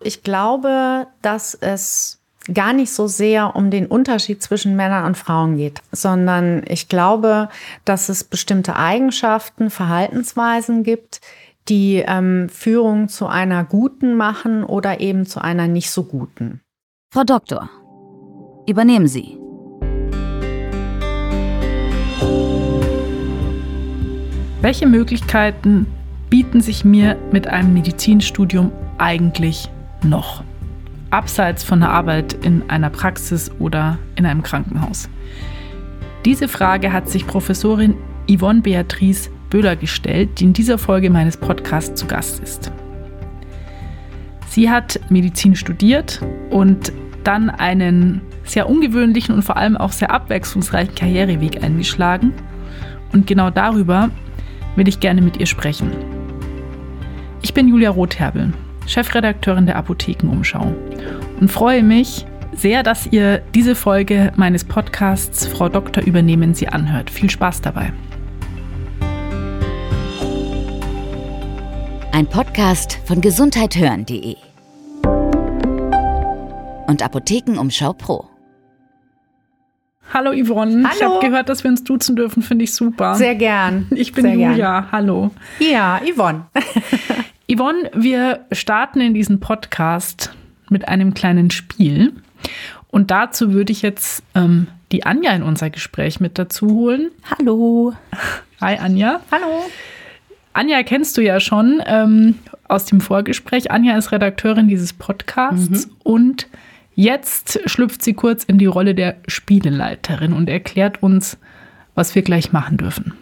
Ich glaube, dass es gar nicht so sehr um den Unterschied zwischen Männern und Frauen geht, sondern ich glaube, dass es bestimmte Eigenschaften, Verhaltensweisen gibt, die ähm, Führung zu einer guten machen oder eben zu einer nicht so guten. Frau Doktor, übernehmen Sie. Welche Möglichkeiten bieten sich mir mit einem Medizinstudium eigentlich noch? Abseits von der Arbeit in einer Praxis oder in einem Krankenhaus. Diese Frage hat sich Professorin Yvonne Beatrice Böhler gestellt, die in dieser Folge meines Podcasts zu Gast ist. Sie hat Medizin studiert und dann einen sehr ungewöhnlichen und vor allem auch sehr abwechslungsreichen Karriereweg eingeschlagen. Und genau darüber will ich gerne mit ihr sprechen. Ich bin Julia Rotherbel, Chefredakteurin der Apothekenumschau und freue mich sehr, dass ihr diese Folge meines Podcasts Frau Doktor übernehmen Sie anhört. Viel Spaß dabei. Ein Podcast von gesundheithören.de und Apothekenumschau Pro. Hallo Yvonne, Hallo. ich habe gehört, dass wir uns duzen dürfen, finde ich super. Sehr gern. Ich bin Sehr Julia, Gern. hallo. Ja, Yvonne. Yvonne, wir starten in diesen Podcast mit einem kleinen Spiel. Und dazu würde ich jetzt ähm, die Anja in unser Gespräch mit dazu holen. Hallo. Hi Anja. Hallo. Anja kennst du ja schon ähm, aus dem Vorgespräch. Anja ist Redakteurin dieses Podcasts und jetzt schlüpft sie kurz in die Rolle der Spieleleiterin und erklärt uns, was wir gleich machen dürfen.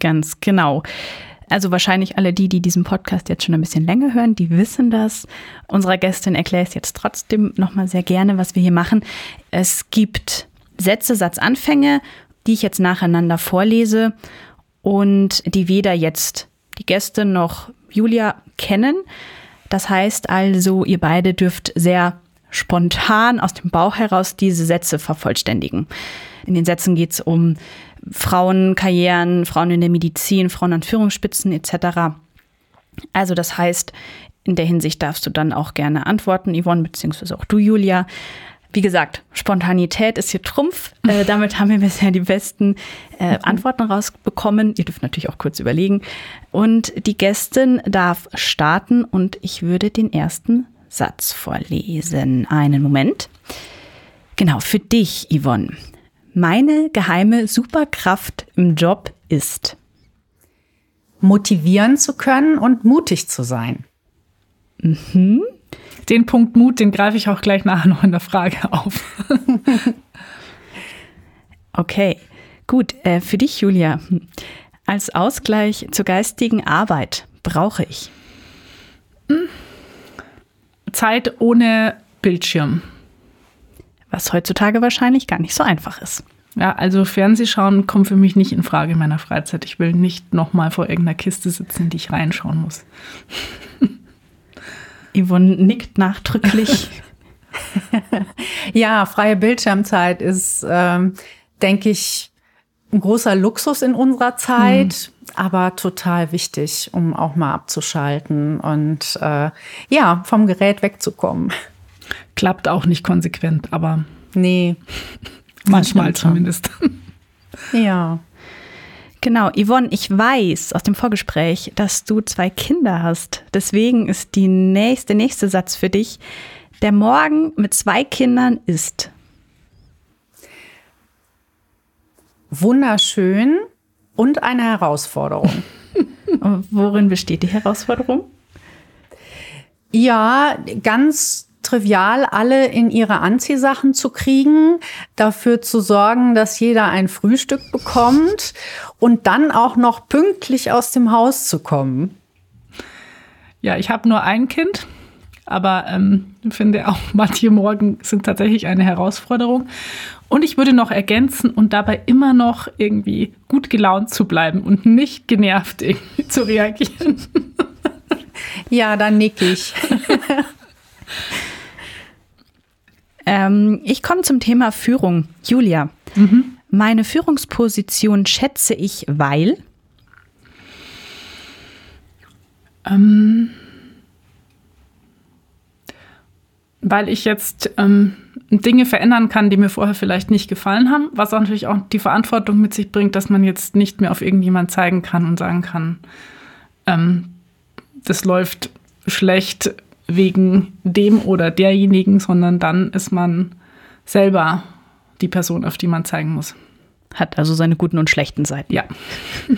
Ganz genau. Also wahrscheinlich alle die, die diesen Podcast jetzt schon ein bisschen länger hören, die wissen das. Unserer Gästin erkläre ich jetzt trotzdem nochmal sehr gerne, was wir hier machen. Es gibt Sätze, Satzanfänge, die ich jetzt nacheinander vorlese und die weder jetzt die Gästin noch Julia kennen. Das heißt also, ihr beide dürft sehr spontan aus dem Bauch heraus diese Sätze vervollständigen. In den Sätzen geht es um Frauenkarrieren, Frauen in der Medizin, Frauen an Führungsspitzen etc. Also das heißt, in der Hinsicht darfst du dann auch gerne antworten, Yvonne, beziehungsweise auch du, Julia. Wie gesagt, Spontanität ist hier Trumpf. Äh, damit haben wir bisher die besten äh, Antworten rausbekommen. Ihr dürft natürlich auch kurz überlegen. Und die Gästin darf starten und ich würde den ersten Satz vorlesen. Einen Moment. Genau, für dich, Yvonne. Meine geheime Superkraft im Job ist. Motivieren zu können und mutig zu sein. Den Punkt Mut, den greife ich auch gleich nachher noch in der Frage auf. Okay, gut. Äh, für dich, Julia. Als Ausgleich zur geistigen Arbeit brauche ich. Zeit ohne Bildschirm. Was heutzutage wahrscheinlich gar nicht so einfach ist. Ja, also Fernsehschauen kommt für mich nicht in Frage in meiner Freizeit. Ich will nicht nochmal vor irgendeiner Kiste sitzen, die ich reinschauen muss. Yvonne nickt nachdrücklich. Ja, freie Bildschirmzeit ist, ähm, denke ich, ein großer Luxus in unserer Zeit, aber total wichtig, um auch mal abzuschalten und äh, ja, vom Gerät wegzukommen. Klappt auch nicht konsequent, aber Nee, manchmal zumindest. ja. Genau, Yvonne, ich weiß aus dem Vorgespräch, dass du zwei Kinder hast. Deswegen ist die nächste, der nächste Satz für dich. Der Morgen mit zwei Kindern ist. Wunderschön und eine Herausforderung. Worin besteht die Herausforderung? Ja, ganz trivial alle in ihre Anziehsachen zu kriegen, dafür zu sorgen, dass jeder ein Frühstück bekommt und dann auch noch pünktlich aus dem Haus zu kommen. Ja, ich habe nur ein Kind, aber ähm, finde auch manche Morgen sind tatsächlich eine Herausforderung. Und ich würde noch ergänzen und dabei immer noch irgendwie gut gelaunt zu bleiben und nicht genervt irgendwie zu reagieren. Ja, dann nick ich. Ähm, ich komme zum Thema Führung. Julia, meine Führungsposition schätze ich, weil. Ähm, weil ich jetzt ähm, Dinge verändern kann, die mir vorher vielleicht nicht gefallen haben, was auch natürlich auch die Verantwortung mit sich bringt, dass man jetzt nicht mehr auf irgendjemand zeigen kann und sagen kann, ähm, das läuft schlecht wegen dem oder derjenigen, sondern dann ist man selber die Person, auf die man zeigen muss. Hat also seine guten und schlechten Seiten. Ja.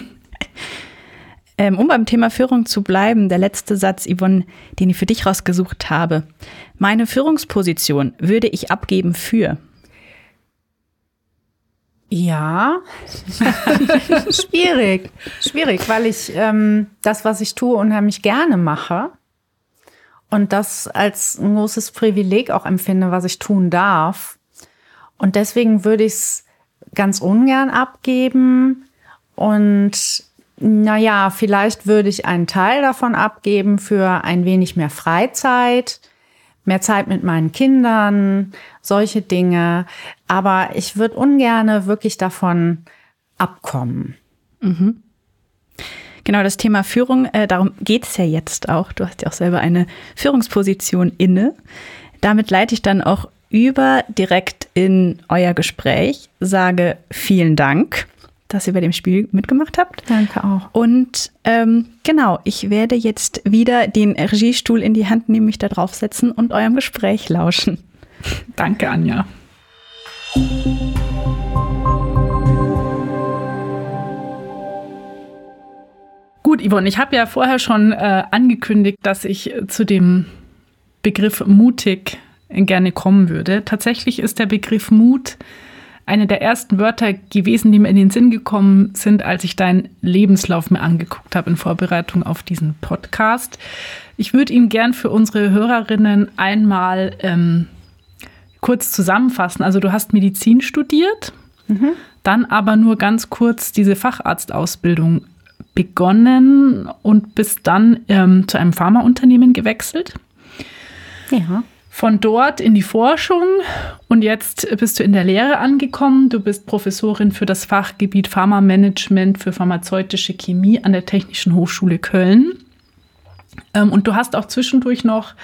ähm, um beim Thema Führung zu bleiben, der letzte Satz, Yvonne, den ich für dich rausgesucht habe. Meine Führungsposition würde ich abgeben für. Ja, schwierig, schwierig, weil ich ähm, das, was ich tue, unheimlich gerne mache und das als ein großes Privileg auch empfinde, was ich tun darf. Und deswegen würde ich es ganz ungern abgeben. Und naja, vielleicht würde ich einen Teil davon abgeben für ein wenig mehr Freizeit, mehr Zeit mit meinen Kindern, solche Dinge. Aber ich würde ungern wirklich davon abkommen. Mhm. Genau, das Thema Führung, äh, darum geht es ja jetzt auch. Du hast ja auch selber eine Führungsposition inne. Damit leite ich dann auch über direkt in euer Gespräch, sage vielen Dank, dass ihr bei dem Spiel mitgemacht habt. Danke auch. Und ähm, genau, ich werde jetzt wieder den Regiestuhl in die Hand nehmen, mich da draufsetzen und eurem Gespräch lauschen. Danke, Anja. Gut, Yvonne, ich habe ja vorher schon äh, angekündigt, dass ich zu dem Begriff mutig gerne kommen würde. Tatsächlich ist der Begriff Mut eine der ersten Wörter gewesen, die mir in den Sinn gekommen sind, als ich deinen Lebenslauf mir angeguckt habe in Vorbereitung auf diesen Podcast. Ich würde ihn gern für unsere Hörerinnen einmal ähm, kurz zusammenfassen. Also du hast Medizin studiert, mhm. dann aber nur ganz kurz diese Facharztausbildung begonnen und bist dann ähm, zu einem Pharmaunternehmen gewechselt. Ja von dort in die Forschung und jetzt bist du in der Lehre angekommen. Du bist Professorin für das Fachgebiet Pharmamanagement für pharmazeutische Chemie an der Technischen Hochschule Köln. Ähm, und du hast auch zwischendurch noch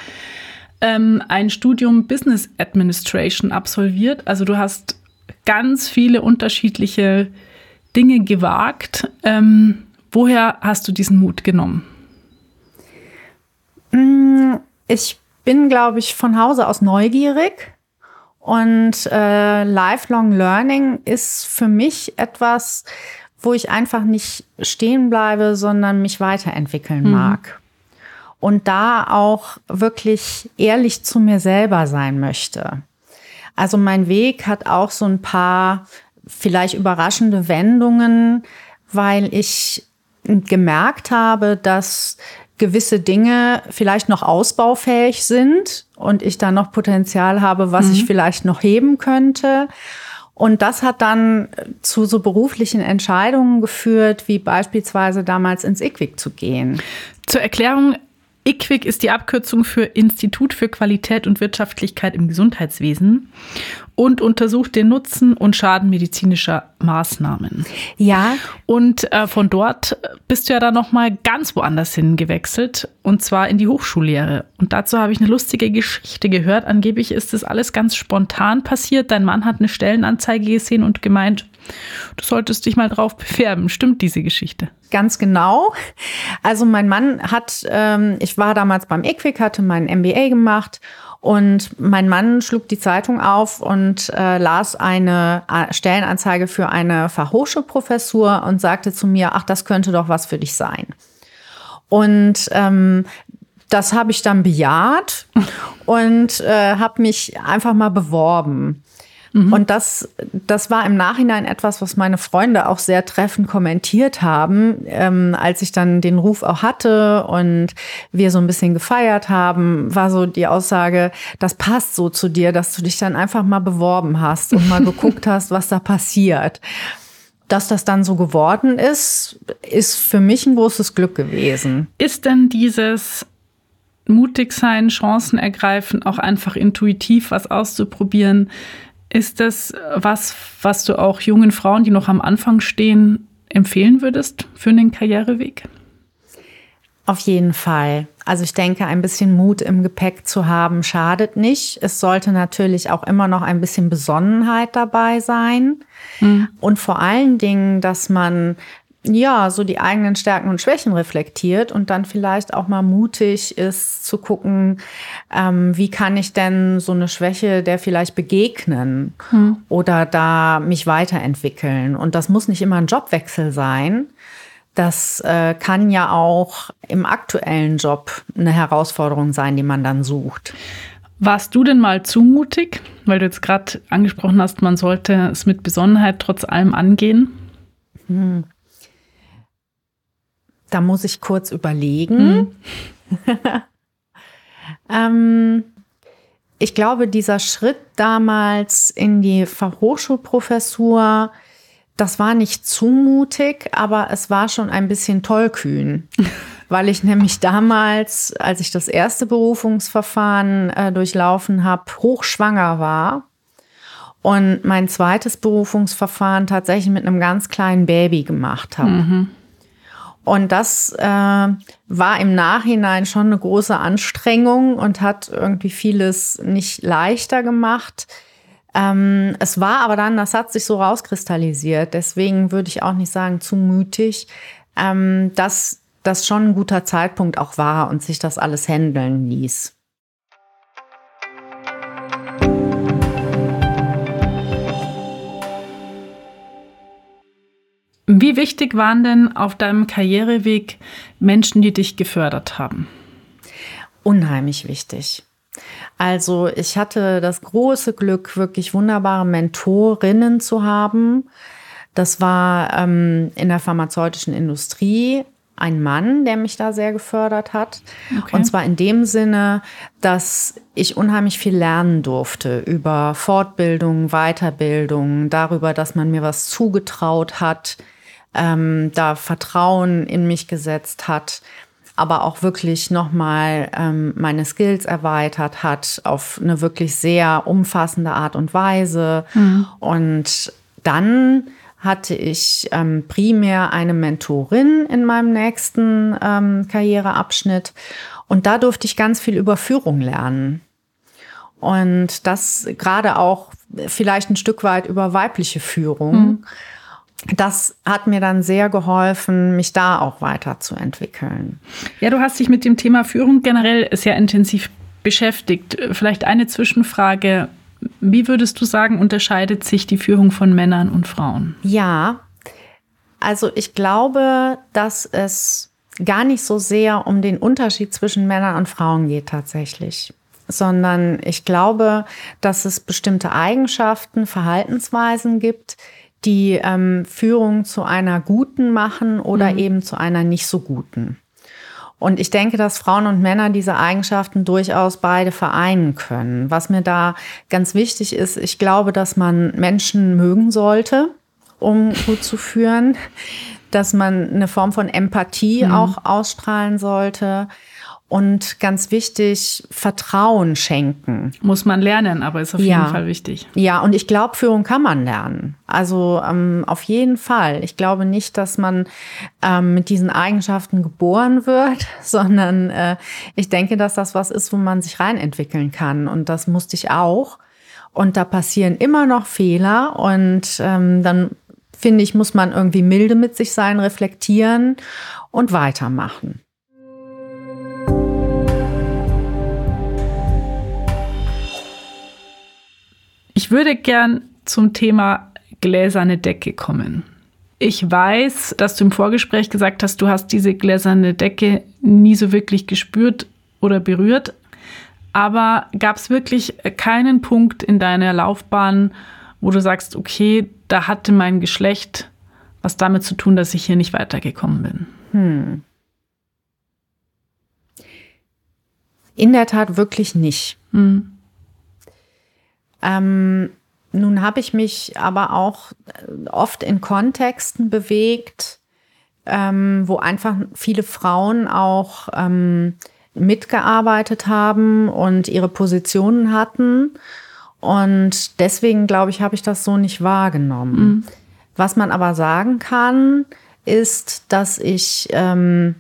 ähm, ein Studium Business Administration absolviert. Also du hast ganz viele unterschiedliche Dinge gewagt. Ähm, woher hast du diesen Mut genommen? Mm, ich bin, glaube ich, von Hause aus neugierig. Und äh, Lifelong Learning ist für mich etwas, wo ich einfach nicht stehen bleibe, sondern mich weiterentwickeln mhm. mag. Und da auch wirklich ehrlich zu mir selber sein möchte. Also mein Weg hat auch so ein paar vielleicht überraschende Wendungen, weil ich gemerkt habe, dass gewisse Dinge vielleicht noch ausbaufähig sind und ich da noch Potenzial habe, was mhm. ich vielleicht noch heben könnte. Und das hat dann zu so beruflichen Entscheidungen geführt, wie beispielsweise damals ins IQWIC zu gehen. Zur Erklärung, IQWIC ist die Abkürzung für Institut für Qualität und Wirtschaftlichkeit im Gesundheitswesen und untersucht den Nutzen und Schaden medizinischer Maßnahmen. Ja. Und äh, von dort bist du ja dann noch mal ganz woanders hingewechselt und zwar in die Hochschullehre. Und dazu habe ich eine lustige Geschichte gehört. Angeblich ist das alles ganz spontan passiert. Dein Mann hat eine Stellenanzeige gesehen und gemeint, du solltest dich mal drauf bewerben. Stimmt diese Geschichte? Ganz genau. Also mein Mann hat, ähm, ich war damals beim EQUIC, hatte mein MBA gemacht und mein Mann schlug die Zeitung auf und äh, las eine äh, Stellenanzeige für eine Fachhochschulprofessur und sagte zu mir, ach, das könnte doch was für dich sein. Und ähm, das habe ich dann bejaht und äh, habe mich einfach mal beworben. Mhm. Und das, das war im Nachhinein etwas, was meine Freunde auch sehr treffend kommentiert haben, ähm, als ich dann den Ruf auch hatte und wir so ein bisschen gefeiert haben, war so die Aussage, das passt so zu dir, dass du dich dann einfach mal beworben hast und mal geguckt hast, was da passiert. Dass das dann so geworden ist, ist für mich ein großes Glück gewesen. Ist denn dieses mutig sein, Chancen ergreifen, auch einfach intuitiv was auszuprobieren, ist das was, was du auch jungen Frauen, die noch am Anfang stehen, empfehlen würdest für einen Karriereweg? Auf jeden Fall. Also ich denke, ein bisschen Mut im Gepäck zu haben, schadet nicht. Es sollte natürlich auch immer noch ein bisschen Besonnenheit dabei sein. Mhm. Und vor allen Dingen, dass man ja, so die eigenen Stärken und Schwächen reflektiert und dann vielleicht auch mal mutig ist zu gucken, ähm, wie kann ich denn so eine Schwäche der vielleicht begegnen hm. oder da mich weiterentwickeln. Und das muss nicht immer ein Jobwechsel sein. Das äh, kann ja auch im aktuellen Job eine Herausforderung sein, die man dann sucht. Warst du denn mal zumutig, weil du jetzt gerade angesprochen hast, man sollte es mit Besonnenheit trotz allem angehen? Hm. Da muss ich kurz überlegen. Mhm. ähm, ich glaube, dieser Schritt damals in die Fachhochschulprofessur, das war nicht zumutig, aber es war schon ein bisschen tollkühn. weil ich nämlich damals, als ich das erste Berufungsverfahren äh, durchlaufen habe, hochschwanger war und mein zweites Berufungsverfahren tatsächlich mit einem ganz kleinen Baby gemacht habe. Mhm. Und das äh, war im Nachhinein schon eine große Anstrengung und hat irgendwie vieles nicht leichter gemacht. Ähm, es war aber dann, das hat sich so rauskristallisiert. Deswegen würde ich auch nicht sagen zu mütig, ähm, dass das schon ein guter Zeitpunkt auch war und sich das alles handeln ließ. Wie wichtig waren denn auf deinem Karriereweg Menschen, die dich gefördert haben? Unheimlich wichtig. Also ich hatte das große Glück, wirklich wunderbare Mentorinnen zu haben. Das war ähm, in der pharmazeutischen Industrie ein Mann, der mich da sehr gefördert hat. Okay. Und zwar in dem Sinne, dass ich unheimlich viel lernen durfte über Fortbildung, Weiterbildung, darüber, dass man mir was zugetraut hat, ähm, da Vertrauen in mich gesetzt hat, aber auch wirklich nochmal ähm, meine Skills erweitert hat auf eine wirklich sehr umfassende Art und Weise. Mhm. Und dann hatte ich ähm, primär eine Mentorin in meinem nächsten ähm, Karriereabschnitt und da durfte ich ganz viel über Führung lernen. Und das gerade auch vielleicht ein Stück weit über weibliche Führung. Mhm das hat mir dann sehr geholfen, mich da auch weiterzuentwickeln. Ja, du hast dich mit dem Thema Führung generell sehr intensiv beschäftigt. Vielleicht eine Zwischenfrage. Wie würdest du sagen, unterscheidet sich die Führung von Männern und Frauen? Ja, also ich glaube, dass es gar nicht so sehr um den Unterschied zwischen Männern und Frauen geht tatsächlich, sondern ich glaube, dass es bestimmte Eigenschaften, Verhaltensweisen gibt, die ähm, Führung zu einer guten machen oder mhm. eben zu einer nicht so guten. Und ich denke, dass Frauen und Männer diese Eigenschaften durchaus beide vereinen können. Was mir da ganz wichtig ist, ich glaube, dass man Menschen mögen sollte, um gut zu führen, dass man eine Form von Empathie mhm. auch ausstrahlen sollte, und ganz wichtig, Vertrauen schenken. Muss man lernen, aber ist auf ja. jeden Fall wichtig. Ja, und ich glaube, Führung kann man lernen. Also ähm, auf jeden Fall. Ich glaube nicht, dass man ähm, mit diesen Eigenschaften geboren wird, sondern äh, ich denke, dass das was ist, wo man sich reinentwickeln kann. Und das musste ich auch. Und da passieren immer noch Fehler. Und ähm, dann finde ich, muss man irgendwie milde mit sich sein, reflektieren und weitermachen. Ich würde gern zum Thema gläserne Decke kommen. Ich weiß, dass du im Vorgespräch gesagt hast, du hast diese gläserne Decke nie so wirklich gespürt oder berührt. Aber gab es wirklich keinen Punkt in deiner Laufbahn, wo du sagst, okay, da hatte mein Geschlecht was damit zu tun, dass ich hier nicht weitergekommen bin? Hm. In der Tat wirklich nicht. Hm. Ähm, nun habe ich mich aber auch äh, oft in Kontexten bewegt, ähm, wo einfach viele Frauen auch ähm, mitgearbeitet haben und ihre Positionen hatten. Und deswegen, glaube ich, habe ich das so nicht wahrgenommen. Mhm. Was man aber sagen kann, ist, dass ich ähm,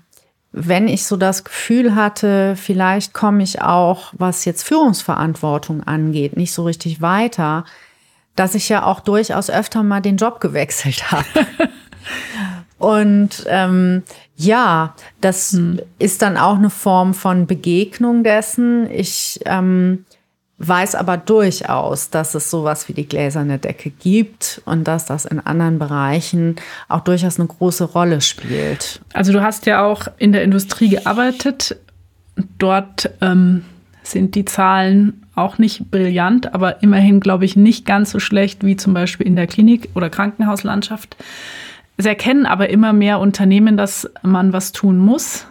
wenn ich so das Gefühl hatte, vielleicht komme ich auch, was jetzt Führungsverantwortung angeht, nicht so richtig weiter, dass ich ja auch durchaus öfter mal den Job gewechselt habe. Und ähm, ja, das hm. ist dann auch eine Form von Begegnung dessen. Ich ähm, weiß aber durchaus, dass es sowas wie die gläserne Decke gibt und dass das in anderen Bereichen auch durchaus eine große Rolle spielt. Also du hast ja auch in der Industrie gearbeitet. Dort ähm, sind die Zahlen auch nicht brillant, aber immerhin, glaube ich, nicht ganz so schlecht wie zum Beispiel in der Klinik- oder Krankenhauslandschaft. Es erkennen aber immer mehr Unternehmen, dass man was tun muss.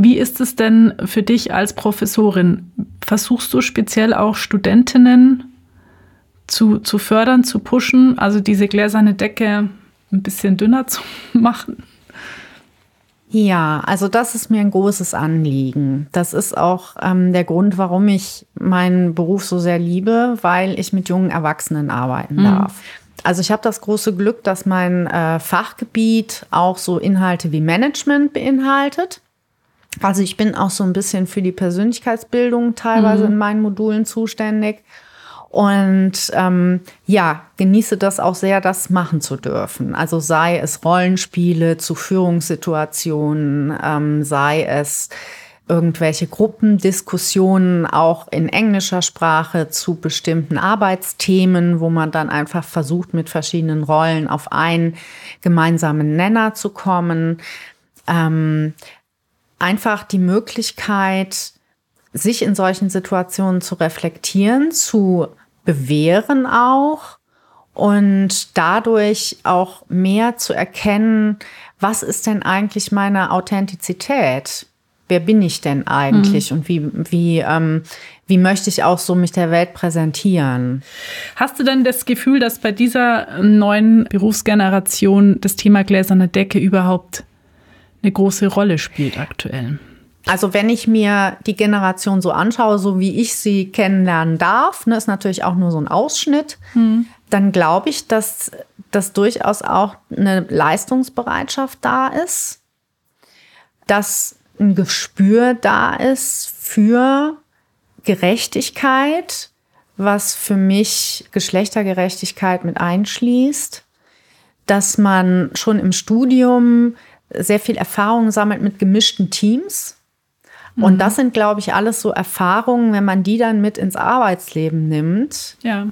Wie ist es denn für dich als Professorin? Versuchst du speziell auch Studentinnen zu, zu fördern, zu pushen, also diese gläserne Decke ein bisschen dünner zu machen? Ja, also das ist mir ein großes Anliegen. Das ist auch ähm, der Grund, warum ich meinen Beruf so sehr liebe, weil ich mit jungen Erwachsenen arbeiten mhm. darf. Also ich habe das große Glück, dass mein äh, Fachgebiet auch so Inhalte wie Management beinhaltet. Also ich bin auch so ein bisschen für die Persönlichkeitsbildung teilweise mhm. in meinen Modulen zuständig. Und ähm, ja, genieße das auch sehr, das machen zu dürfen. Also sei es Rollenspiele zu Führungssituationen, ähm, sei es irgendwelche Gruppendiskussionen auch in englischer Sprache zu bestimmten Arbeitsthemen, wo man dann einfach versucht, mit verschiedenen Rollen auf einen gemeinsamen Nenner zu kommen. Ähm, einfach die Möglichkeit, sich in solchen Situationen zu reflektieren, zu bewähren auch und dadurch auch mehr zu erkennen, was ist denn eigentlich meine Authentizität? Wer bin ich denn eigentlich mhm. und wie, wie, ähm, wie möchte ich auch so mich der Welt präsentieren? Hast du denn das Gefühl, dass bei dieser neuen Berufsgeneration das Thema gläserne Decke überhaupt eine große Rolle spielt aktuell. Also wenn ich mir die Generation so anschaue, so wie ich sie kennenlernen darf, ne, ist natürlich auch nur so ein Ausschnitt, hm. dann glaube ich, dass, dass durchaus auch eine Leistungsbereitschaft da ist, dass ein Gespür da ist für Gerechtigkeit, was für mich Geschlechtergerechtigkeit mit einschließt, dass man schon im Studium sehr viel Erfahrung sammelt mit gemischten Teams. Und mhm. das sind, glaube ich, alles so Erfahrungen, wenn man die dann mit ins Arbeitsleben nimmt. Ja.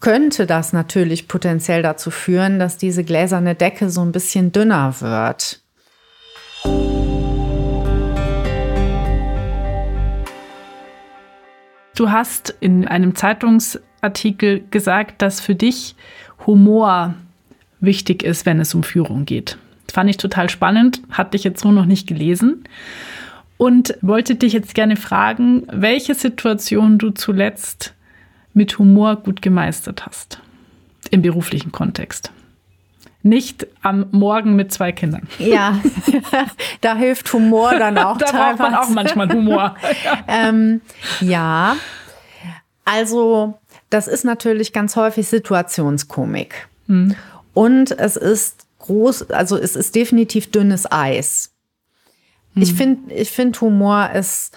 Könnte das natürlich potenziell dazu führen, dass diese gläserne Decke so ein bisschen dünner wird. Du hast in einem Zeitungsartikel gesagt, dass für dich Humor wichtig ist, wenn es um Führung geht. Fand ich total spannend, hatte ich jetzt so noch nicht gelesen. Und wollte dich jetzt gerne fragen, welche Situation du zuletzt mit Humor gut gemeistert hast. Im beruflichen Kontext. Nicht am Morgen mit zwei Kindern. Ja, da hilft Humor dann auch. da braucht man auch manchmal Humor. ähm, ja, also das ist natürlich ganz häufig Situationskomik. Hm. Und es ist groß, also es ist definitiv dünnes Eis. Hm. Ich finde, ich finde Humor ist,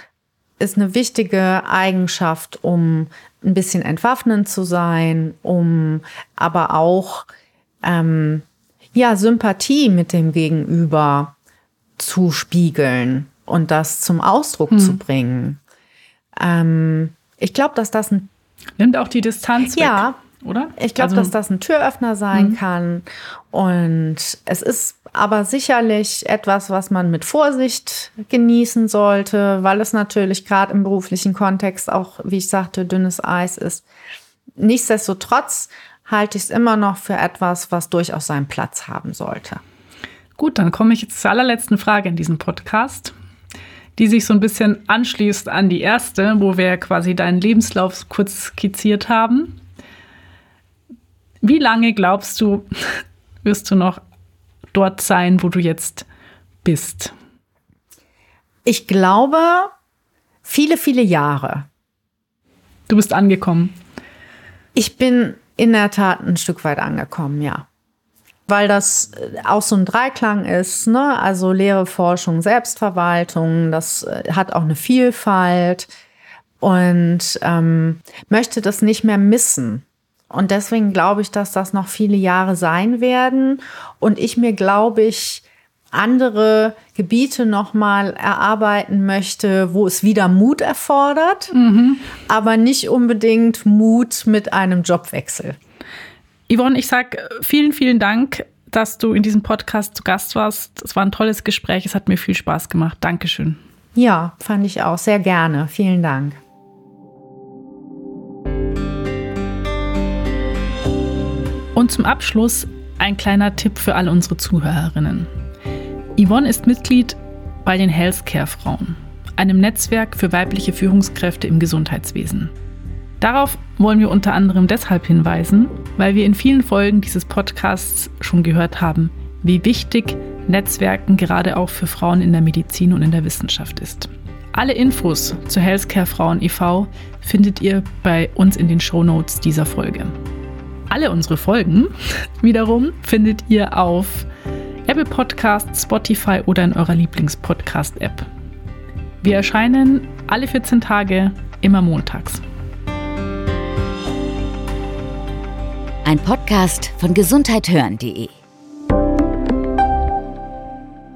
ist eine wichtige Eigenschaft, um ein bisschen entwaffnend zu sein, um aber auch ähm, ja Sympathie mit dem Gegenüber zu spiegeln und das zum Ausdruck hm. zu bringen. Ähm, ich glaube, dass das ein nimmt auch die Distanz weg. Ja, oder? Ich glaube, also, dass das ein Türöffner sein mhm. kann. Und es ist aber sicherlich etwas, was man mit Vorsicht genießen sollte, weil es natürlich gerade im beruflichen Kontext auch, wie ich sagte, dünnes Eis ist. Nichtsdestotrotz halte ich es immer noch für etwas, was durchaus seinen Platz haben sollte. Gut, dann komme ich jetzt zur allerletzten Frage in diesem Podcast, die sich so ein bisschen anschließt an die erste, wo wir quasi deinen Lebenslauf kurz skizziert haben. Wie lange glaubst du, wirst du noch dort sein, wo du jetzt bist? Ich glaube, viele, viele Jahre. Du bist angekommen. Ich bin in der Tat ein Stück weit angekommen, ja. weil das äh, auch so ein Dreiklang ist, ne? Also Lehre, Forschung, Selbstverwaltung, das äh, hat auch eine Vielfalt und ähm, möchte das nicht mehr missen. Und deswegen glaube ich, dass das noch viele Jahre sein werden. Und ich mir, glaube ich, andere Gebiete nochmal erarbeiten möchte, wo es wieder Mut erfordert, mhm. aber nicht unbedingt Mut mit einem Jobwechsel. Yvonne, ich sage vielen, vielen Dank, dass du in diesem Podcast zu Gast warst. Es war ein tolles Gespräch, es hat mir viel Spaß gemacht. Dankeschön. Ja, fand ich auch sehr gerne. Vielen Dank. Und zum Abschluss ein kleiner Tipp für alle unsere Zuhörerinnen. Yvonne ist Mitglied bei den Healthcare-Frauen, einem Netzwerk für weibliche Führungskräfte im Gesundheitswesen. Darauf wollen wir unter anderem deshalb hinweisen, weil wir in vielen Folgen dieses Podcasts schon gehört haben, wie wichtig Netzwerken gerade auch für Frauen in der Medizin und in der Wissenschaft ist. Alle Infos zu Healthcare Frauen e.V. findet ihr bei uns in den Show Notes dieser Folge. Alle unsere Folgen wiederum findet ihr auf Apple Podcasts, Spotify oder in eurer Lieblingspodcast-App. Wir erscheinen alle 14 Tage, immer montags. Ein Podcast von gesundheithören.de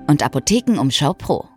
und Apothekenumschau Pro.